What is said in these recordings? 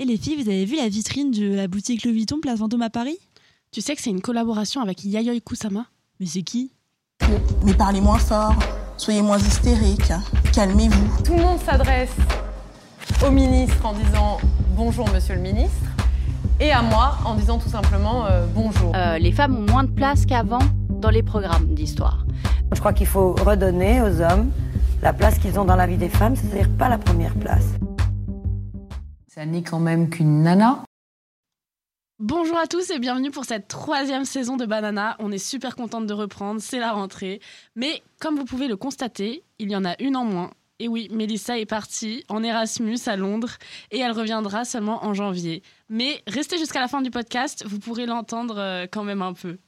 Et les filles, vous avez vu la vitrine de la boutique Louis Vuitton Place Vendôme à Paris? Tu sais que c'est une collaboration avec Yayoi Kusama? Mais c'est qui? Mais parlez moins fort, soyez moins hystérique, calmez-vous. Tout le monde s'adresse au ministre en disant bonjour monsieur le ministre et à moi en disant tout simplement euh, bonjour. Euh, les femmes ont moins de place qu'avant dans les programmes d'histoire. Je crois qu'il faut redonner aux hommes la place qu'ils ont dans la vie des femmes, c'est-à-dire pas la première place. Ça n'est quand même qu'une nana. Bonjour à tous et bienvenue pour cette troisième saison de Banana. On est super contente de reprendre, c'est la rentrée. Mais comme vous pouvez le constater, il y en a une en moins. Et oui, Mélissa est partie en Erasmus à Londres et elle reviendra seulement en janvier. Mais restez jusqu'à la fin du podcast, vous pourrez l'entendre euh, quand même un peu.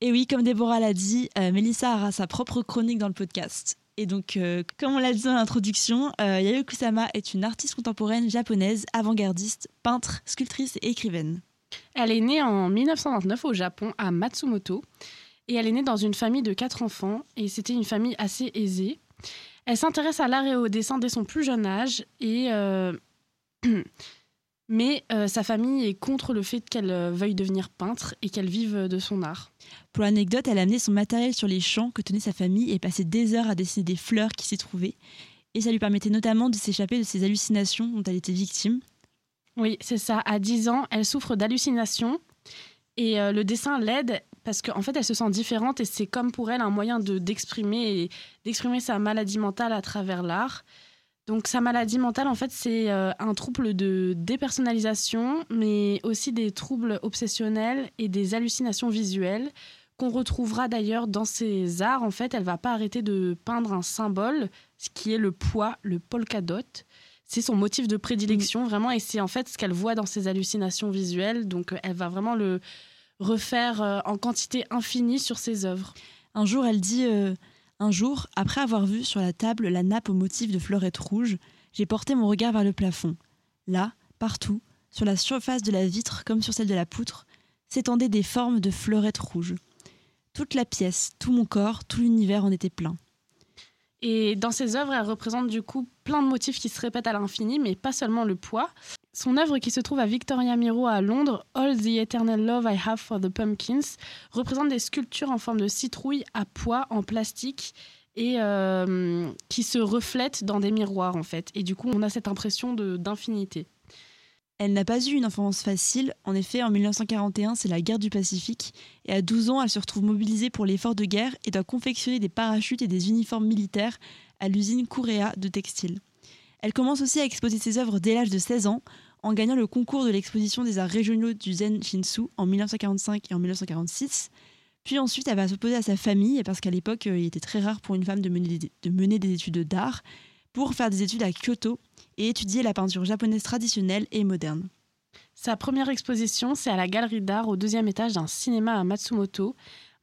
Et oui, comme Déborah l'a dit, euh, Mélissa aura sa propre chronique dans le podcast. Et donc, euh, comme on l'a dit dans l'introduction, euh, Yayoi Kusama est une artiste contemporaine japonaise, avant-gardiste, peintre, sculptrice et écrivaine. Elle est née en 1929 au Japon, à Matsumoto. Et elle est née dans une famille de quatre enfants. Et c'était une famille assez aisée. Elle s'intéresse à l'art et au dessin dès son plus jeune âge. Et euh, Mais euh, sa famille est contre le fait qu'elle euh, veuille devenir peintre et qu'elle vive de son art. Pour l'anecdote, elle a amené son matériel sur les champs que tenait sa famille et passé des heures à dessiner des fleurs qui s'y trouvaient. Et ça lui permettait notamment de s'échapper de ses hallucinations dont elle était victime. Oui, c'est ça. À 10 ans, elle souffre d'hallucinations et euh, le dessin l'aide parce qu'en fait, elle se sent différente et c'est comme pour elle un moyen de d'exprimer d'exprimer sa maladie mentale à travers l'art. Donc sa maladie mentale, en fait, c'est euh, un trouble de dépersonnalisation, mais aussi des troubles obsessionnels et des hallucinations visuelles qu'on retrouvera d'ailleurs dans ses arts. En fait, elle va pas arrêter de peindre un symbole, ce qui est le poids, le polka dot. C'est son motif de prédilection, vraiment, et c'est en fait ce qu'elle voit dans ses hallucinations visuelles. Donc, elle va vraiment le refaire euh, en quantité infinie sur ses œuvres. Un jour, elle dit euh, Un jour, après avoir vu sur la table la nappe au motif de fleurettes rouges, j'ai porté mon regard vers le plafond. Là, partout, sur la surface de la vitre comme sur celle de la poutre, s'étendaient des formes de fleurettes rouges. Toute la pièce, tout mon corps, tout l'univers en était plein. Et dans ses œuvres, elle représente du coup plein de motifs qui se répètent à l'infini, mais pas seulement le poids. Son œuvre qui se trouve à Victoria Miro à Londres, All the Eternal Love I Have for the Pumpkins, représente des sculptures en forme de citrouille à poids en plastique et euh, qui se reflètent dans des miroirs en fait. Et du coup, on a cette impression d'infinité. Elle n'a pas eu une enfance facile. En effet, en 1941, c'est la guerre du Pacifique. Et à 12 ans, elle se retrouve mobilisée pour l'effort de guerre et doit confectionner des parachutes et des uniformes militaires à l'usine Kurea de textile. Elle commence aussi à exposer ses œuvres dès l'âge de 16 ans, en gagnant le concours de l'exposition des arts régionaux du Zen Shinsu en 1945 et en 1946. Puis ensuite, elle va s'opposer à sa famille, parce qu'à l'époque, euh, il était très rare pour une femme de mener des, de mener des études d'art, pour faire des études à Kyoto et étudier la peinture japonaise traditionnelle et moderne. Sa première exposition, c'est à la galerie d'art au deuxième étage d'un cinéma à Matsumoto.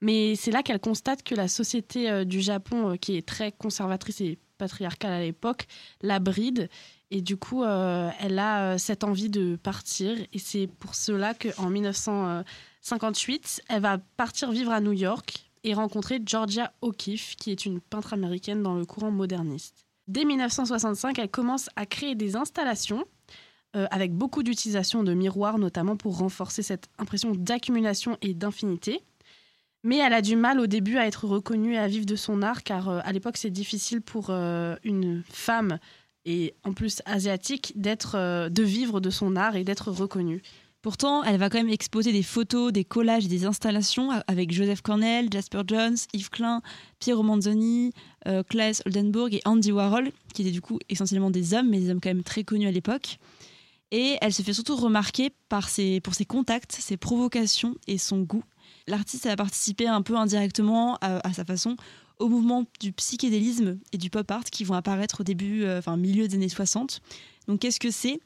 Mais c'est là qu'elle constate que la société euh, du Japon, euh, qui est très conservatrice et patriarcale à l'époque, la bride. Et du coup, euh, elle a euh, cette envie de partir. Et c'est pour cela qu'en 1958, elle va partir vivre à New York et rencontrer Georgia O'Keeffe, qui est une peintre américaine dans le courant moderniste. Dès 1965, elle commence à créer des installations euh, avec beaucoup d'utilisation de miroirs, notamment pour renforcer cette impression d'accumulation et d'infinité. Mais elle a du mal au début à être reconnue et à vivre de son art, car euh, à l'époque, c'est difficile pour euh, une femme, et en plus asiatique, euh, de vivre de son art et d'être reconnue. Pourtant, elle va quand même exposer des photos, des collages et des installations avec Joseph Cornell, Jasper Jones, Yves Klein, Piero Manzoni, Claes Oldenburg et Andy Warhol, qui étaient du coup essentiellement des hommes, mais des hommes quand même très connus à l'époque. Et elle se fait surtout remarquer par ses, pour ses contacts, ses provocations et son goût. L'artiste a participé un peu indirectement à, sa façon au mouvement du psychédélisme et du pop art qui vont apparaître au début, euh, milieu des années 60. Donc qu'est-ce que c'est?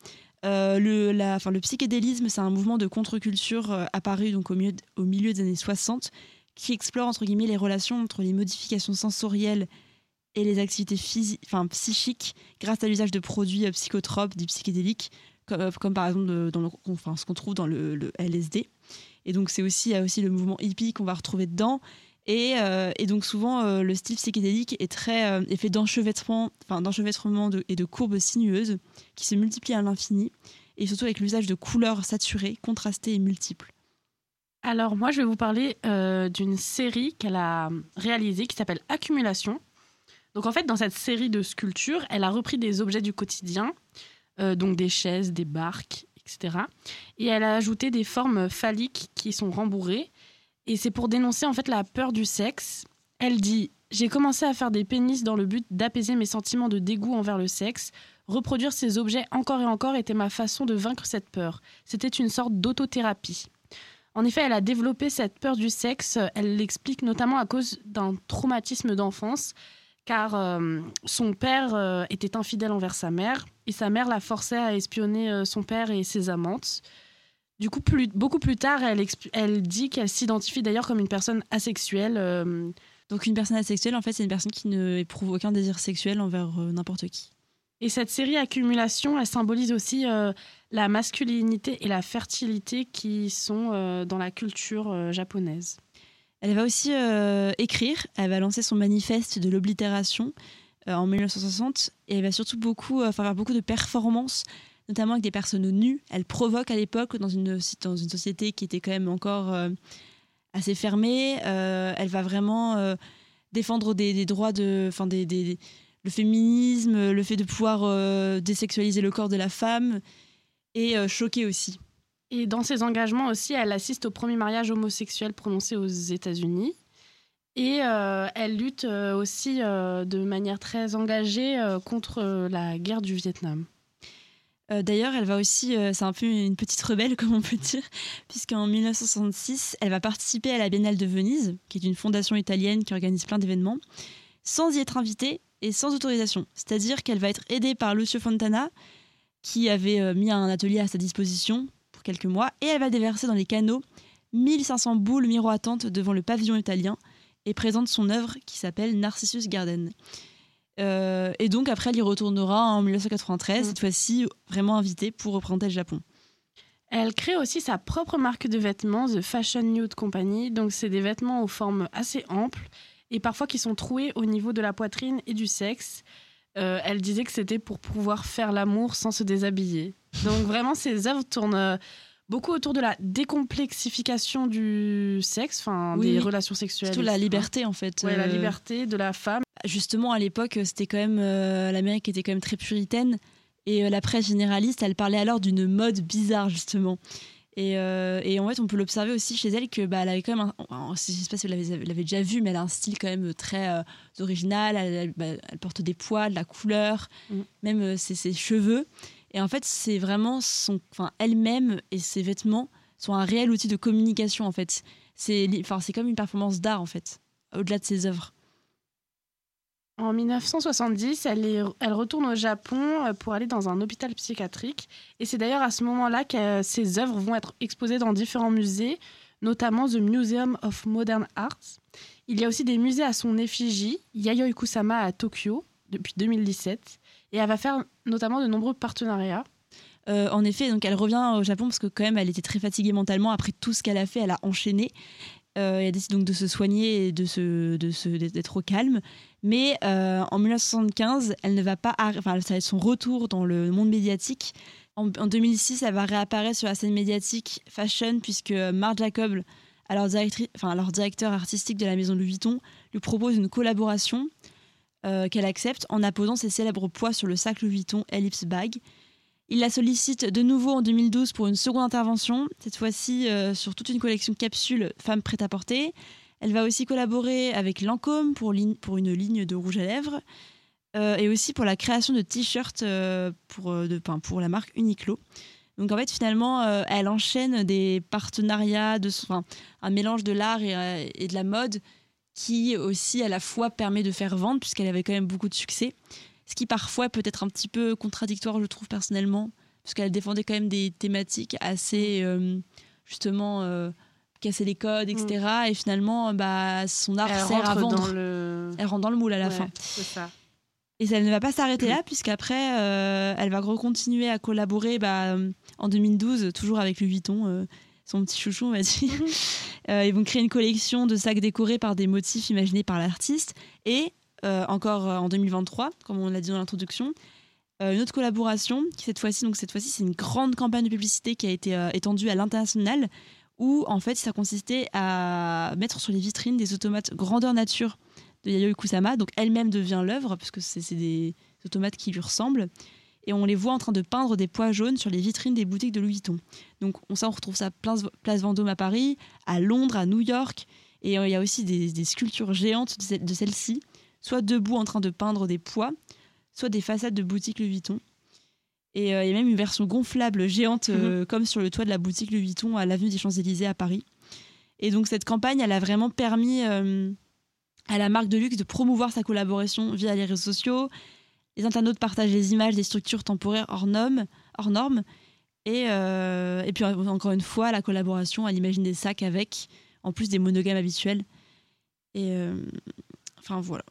Euh, le, la, le psychédélisme, c'est un mouvement de contre-culture euh, apparu donc au milieu, au milieu des années 60 qui explore entre guillemets les relations entre les modifications sensorielles et les activités enfin, psychiques grâce à l'usage de produits psychotropes, dits psychédéliques, comme, par exemple dans le- enfin, ce qu'on trouve dans le LSD. Et donc c'est aussi, il y a aussi le mouvement hippie qu'on va retrouver dedans. Et, euh, donc souvent euh, le style psychédélique est très euh, est fait d'enchevêtrement, et de courbes sinueuses qui se multiplient à l'infini. et surtout avec l'usage de couleurs saturées, contrastées et multiples. Alors moi, je vais vous parler d'une série qu'elle a réalisée qui s'appelle Accumulation. Donc en fait, dans cette série de sculptures, elle a repris des objets du quotidien, donc des chaises, des barques, etc. Et elle a ajouté des formes phalliques qui sont rembourrées. Et c'est pour dénoncer en fait la peur du sexe. Elle dit J'ai commencé à faire des pénis dans le but d'apaiser mes sentiments de dégoût envers le sexe. Reproduire ces objets encore et encore était ma façon de vaincre cette peur. C'était une sorte d'autothérapie. En effet, elle a développé cette peur du sexe. Elle l'explique notamment à cause d'un traumatisme d'enfance, car euh, son père euh, était infidèle envers sa mère et sa mère l'a forçait à espionner euh, son père et ses amantes. Du coup, plus, beaucoup plus tard, elle, elle dit qu'elle s'identifie d'ailleurs comme une personne asexuelle. Donc une personne asexuelle, en fait, c'est une personne qui ne éprouve aucun désir sexuel envers n'importe qui. Et cette série Accumulation, elle symbolise aussi la masculinité et la fertilité qui sont dans la culture japonaise. Elle va aussi euh, écrire, elle va lancer son manifeste de l'oblitération euh, en 1960 et elle va surtout beaucoup euh, faire beaucoup de performances, notamment avec des personnes nues. Elle provoque à l'époque dans une, société qui était quand même encore assez fermée. elle va vraiment défendre des, droits de, enfin des, le féminisme, le fait de pouvoir désexualiser le corps de la femme et choquer aussi. Et dans ses engagements aussi, elle assiste au premier mariage homosexuel prononcé aux États-Unis. Et euh, elle lutte euh, aussi euh, de manière très engagée contre la guerre du Vietnam. D'ailleurs, elle va aussi, c'est un peu une petite rebelle, comme on peut dire, puisqu'en 1966, elle va participer à la Biennale de Venise, qui est une fondation italienne qui organise plein d'événements, sans y être invitée et sans autorisation. C'est-à-dire qu'elle va être aidée par Lucio Fontana, qui avait mis un atelier à sa disposition quelques mois, et elle va déverser dans les canaux 1500 boules miroitantes devant le pavillon italien et présente son œuvre qui s'appelle Narcissus Garden. Euh, et donc après, elle y retournera en 1993, Mm. cette fois-ci vraiment invitée pour représenter le Japon. Elle crée aussi sa propre marque de vêtements, The Fashion Nude Company. Donc, c'est des vêtements aux formes assez amples et parfois qui sont troués au niveau de la poitrine et du sexe. Euh, elle disait que c'était pour pouvoir faire l'amour sans se déshabiller. Donc, vraiment, ses œuvres tournent euh, beaucoup autour de la décomplexification du sexe, enfin, Oui, des relations sexuelles. Surtout la liberté en fait. Ouais, la Euh, liberté de la femme. Justement, à l'époque, c'était quand même euh, l'Amérique était quand même très puritaine et la presse généraliste, elle parlait alors d'une mode bizarre justement. Et, euh, et en fait, on peut l'observer aussi chez elle que bah, elle avait quand même, un, un- je sais pas si vous l'avez l'avez déjà vu, mais elle a un style quand même très euh, original. Elle, elle- bah, elle porte des poils, de la couleur, Mm. même euh, ses, ses cheveux. Et en fait, c'est vraiment son, enfin, elle-même et ses vêtements sont un réel outil de communication en fait. C'est, enfin, c'est comme une performance d'art en fait, au-delà de ses œuvres. En 1970, elle, retourne au Japon euh, pour aller dans un hôpital psychiatrique. Et c'est d'ailleurs à ce moment-là que euh, ses œuvres vont être exposées dans différents musées, notamment The Museum of Modern Art. Il y a aussi des musées à son effigie, Yayoi Kusama à Tokyo, depuis 2017. Et elle va faire notamment de nombreux partenariats. Euh, en effet, donc elle revient au Japon parce que quand même elle était très fatiguée mentalement après tout ce qu'elle a fait, elle a enchaîné. Euh, elle décide donc de se soigner et de se, d'être au calme. Mais euh, en 1975, elle ne va pas, enfin ça va être son retour dans le monde médiatique. En, en 2006, elle va réapparaître sur la scène médiatique fashion puisque Marc Jacob, alors, directeur artistique de la maison Louis Vuitton, lui propose une collaboration euh, qu'elle accepte en apposant ses célèbres poids sur le sac Louis Vuitton Ellipse Bag. Il la sollicite de nouveau en 2012 pour une seconde intervention, cette fois-ci euh, sur toute une collection capsule femmes prêt-à-porter. Elle va aussi collaborer avec Lancôme pour, une ligne de rouge à lèvres euh, et aussi pour la création de t-shirts euh, pour, de, pour la marque Uniqlo. Donc en fait, finalement, elle enchaîne des partenariats, de, un mélange de l'art et, et de la mode qui aussi à la fois permet de faire vendre puisqu'elle avait quand même beaucoup de succès. Ce qui parfois peut être un petit peu contradictoire, je trouve personnellement, parce qu'elle défendait quand même des thématiques assez, euh, justement, euh, casser les codes, etc. Et finalement, bah, son art Elle sert à vendre. dans le... Elle rentre dans le moule à la Ouais, fin. Ça. Et ça, elle ne va pas s'arrêter là, puisqu'après, euh, elle va continuer à collaborer bah, en 2012, toujours avec Louis Vuitton, euh, son petit chouchou, on va dire. Euh, ils vont créer une collection de sacs décorés par des motifs imaginés par l'artiste. Et euh, encore euh, en 2023, comme on l'a dit dans l'introduction, Euh, une autre collaboration, qui cette fois-ci, donc cette fois-ci, c'est une grande campagne de publicité qui a été étendue à l'international, où en fait, ça consistait à mettre sur les vitrines des automates grandeur nature de Yayoi Kusama. Donc elle-même devient l'œuvre, parce que c'est des automates qui lui ressemblent. Et on les voit en train de peindre des pois jaunes sur les vitrines des boutiques de Louis Vuitton. Donc on, ça, on retrouve ça place, Vendôme à Paris, à Londres, à New York. Et il y a aussi des, sculptures géantes de, de celles-ci, soit debout en train de peindre des pois, soit des façades de boutiques Louis Vuitton. Et euh, il y a même une version gonflable géante, euh, comme sur le toit de la boutique Louis Vuitton à l'avenue des Champs-Élysées à Paris. Et donc cette campagne, elle a vraiment permis euh, à la marque de luxe de promouvoir sa collaboration via les réseaux sociaux. Les internautes partagent les images des structures temporaires hors normes. Hors normes. Et, et puis en- encore une fois, la collaboration, elle imagine des sacs avec, en plus des monogames habituels. Et enfin voilà.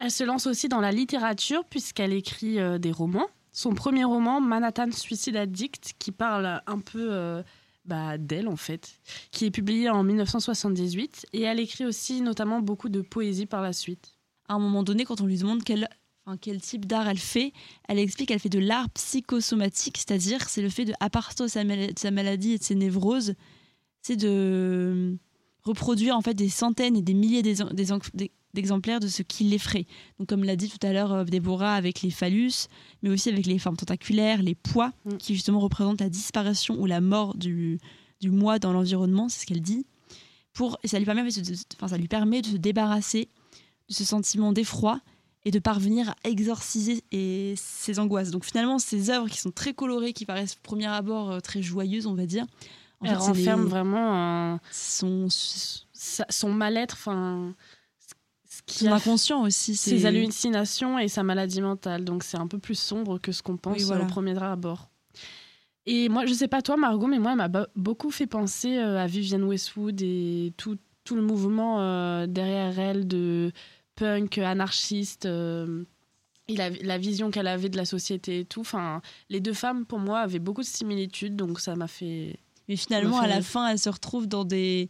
Elle se lance aussi dans la littérature puisqu'elle écrit euh, des romans. Son premier roman, Manhattan Suicide Addict, qui parle un peu euh, bah, d'elle en fait, qui est publié en 1978. Et elle écrit aussi notamment beaucoup de poésie par la suite. à un moment donné, quand on lui demande quel, type d'art elle fait, elle explique qu'elle fait de l'art psychosomatique, c'est-à-dire c'est le fait de, à partir de sa, maladie et de ses névroses, c'est de reproduire en fait des centaines et des milliers des- d'exemplaires de ce qui l'effraie. Donc comme l'a dit tout à l'heure euh, Déborah avec les phallus, mais aussi avec les formes tentaculaires, les poids, Mm. qui justement représentent la disparition ou la mort du, du moi dans l'environnement, c'est ce qu'elle dit. Pour, et ça lui permet, enfin, ça lui permet de se débarrasser de ce sentiment d'effroi et de parvenir à exorciser et ses angoisses. Donc finalement, ces œuvres qui sont très colorées, qui paraissent au premier abord euh, très joyeuses, on va dire, en Elle fait, renferme vraiment un- son, son mal-être, enfin, ce qui son inconscient aussi. ses hallucinations et sa maladie mentale. Donc c'est un peu plus sombre que ce qu'on pense Oui, voilà. au premier abord. Et moi, je sais pas toi, Margot, mais moi, elle m'a beaucoup fait penser euh, à Vivienne Westwood et tout, tout le mouvement euh, derrière elle de punk anarchiste. euh, et la, la vision qu'elle avait de la société et tout. Enfin, les deux femmes, pour moi, avaient beaucoup de similitudes, donc ça m'a fait. Mais finalement, à la fin, elle se retrouve dans des.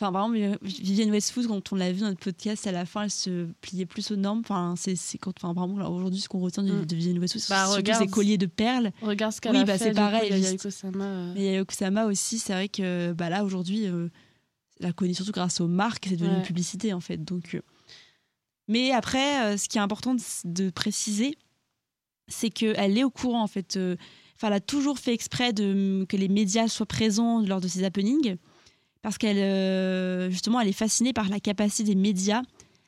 Enfin, par exemple, Vivienne Westwood, quand on l'a vu dans notre podcast, à la fin, elle se pliait plus aux normes. Enfin, c'est c'est quand. Enfin, vraiment, aujourd'hui, ce qu'on retient de, Mm. de Vivienne Westwood, c'est Bah, surtout regarde. ses colliers de perles. Regarde ce qu'elle Oui, a bah, fait. c'est coup, pareil, juste- Kusama, euh. Mais aussi, c'est vrai que bah, là, aujourd'hui, euh, elle la connaît surtout grâce aux marques, c'est devenu Ouais. une publicité, en fait. Donc, euh, Mais après, euh, ce qui est important de, de préciser, c'est qu'elle est au courant, en fait. euh, Enfin, elle a toujours fait exprès de, que les médias soient présents lors de ses happenings, parce qu'elle, euh, justement, elle est fascinée par la capacité des médias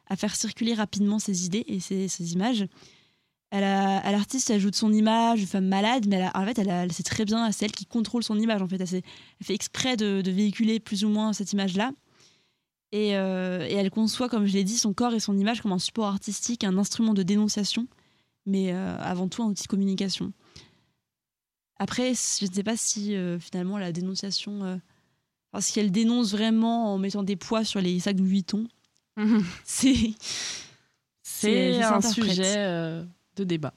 à faire circuler rapidement ses idées et ses, images. Elle l'artiste, elle ajoute son image de femme malade, mais elle en fait, elle, a- sait très bien, c'est elle qui contrôle son image. En fait, elle, fait exprès de, de véhiculer plus ou moins cette image-là. Et, euh, et elle conçoit, comme je l'ai dit, son corps et son image comme un support artistique, un instrument de dénonciation, mais euh, avant tout un outil de communication. Après, je ne sais pas si finalement la dénonciation, enfin, si elle dénonce vraiment en mettant des poids sur les sacs de Louis Vuitton, c'est C'est ça un sujet euh, de débat.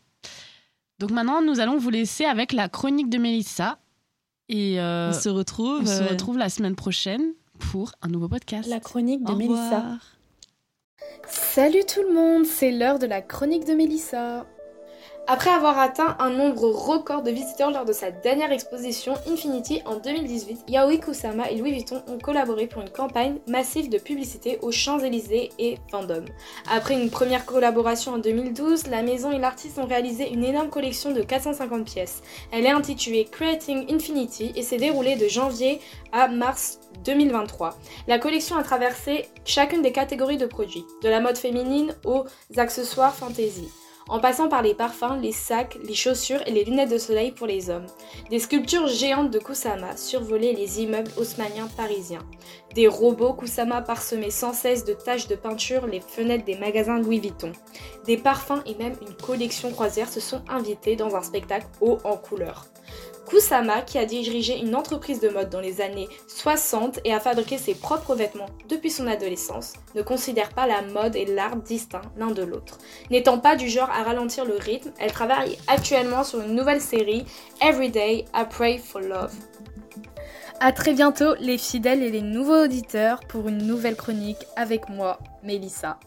Donc maintenant, nous allons vous laisser avec la chronique de Mélissa. Et euh, on se retrouve. on se euh, retrouve la semaine prochaine pour un nouveau podcast. La chronique de au Mélissa. Salut tout le monde, c'est l'heure de la chronique de Mélissa. Après avoir atteint un nombre record de visiteurs lors de sa dernière exposition Infinity en 2018, Yaoi Kusama et Louis Vuitton ont collaboré pour une campagne massive de publicité aux Champs-Élysées et Vendôme. Après une première collaboration en 2012, la maison et l'artiste ont réalisé une énorme collection de 450 pièces. Elle est intitulée Creating Infinity et s'est déroulée de janvier à mars 2023. La collection a traversé chacune des catégories de produits, de la mode féminine aux accessoires fantasy, en passant par les parfums, les sacs, les chaussures et les lunettes de soleil pour les hommes. Des sculptures géantes de Kusama survolaient les immeubles haussmanniens parisiens. Des robots Kusama parsemés sans cesse de taches de peinture les fenêtres des magasins Louis Vuitton. Des parfums et même une collection croisière se sont invités dans un spectacle haut en couleurs. Kusama, qui a dirigé une entreprise de mode dans les années 60 et a fabriqué ses propres vêtements depuis son adolescence, ne considère pas la mode et l'art distincts l'un de l'autre. N'étant pas du genre à ralentir le rythme, elle travaille actuellement sur une nouvelle série, Everyday I Pray for Love. A très bientôt les fidèles et les nouveaux auditeurs pour une nouvelle chronique avec moi, Mélissa.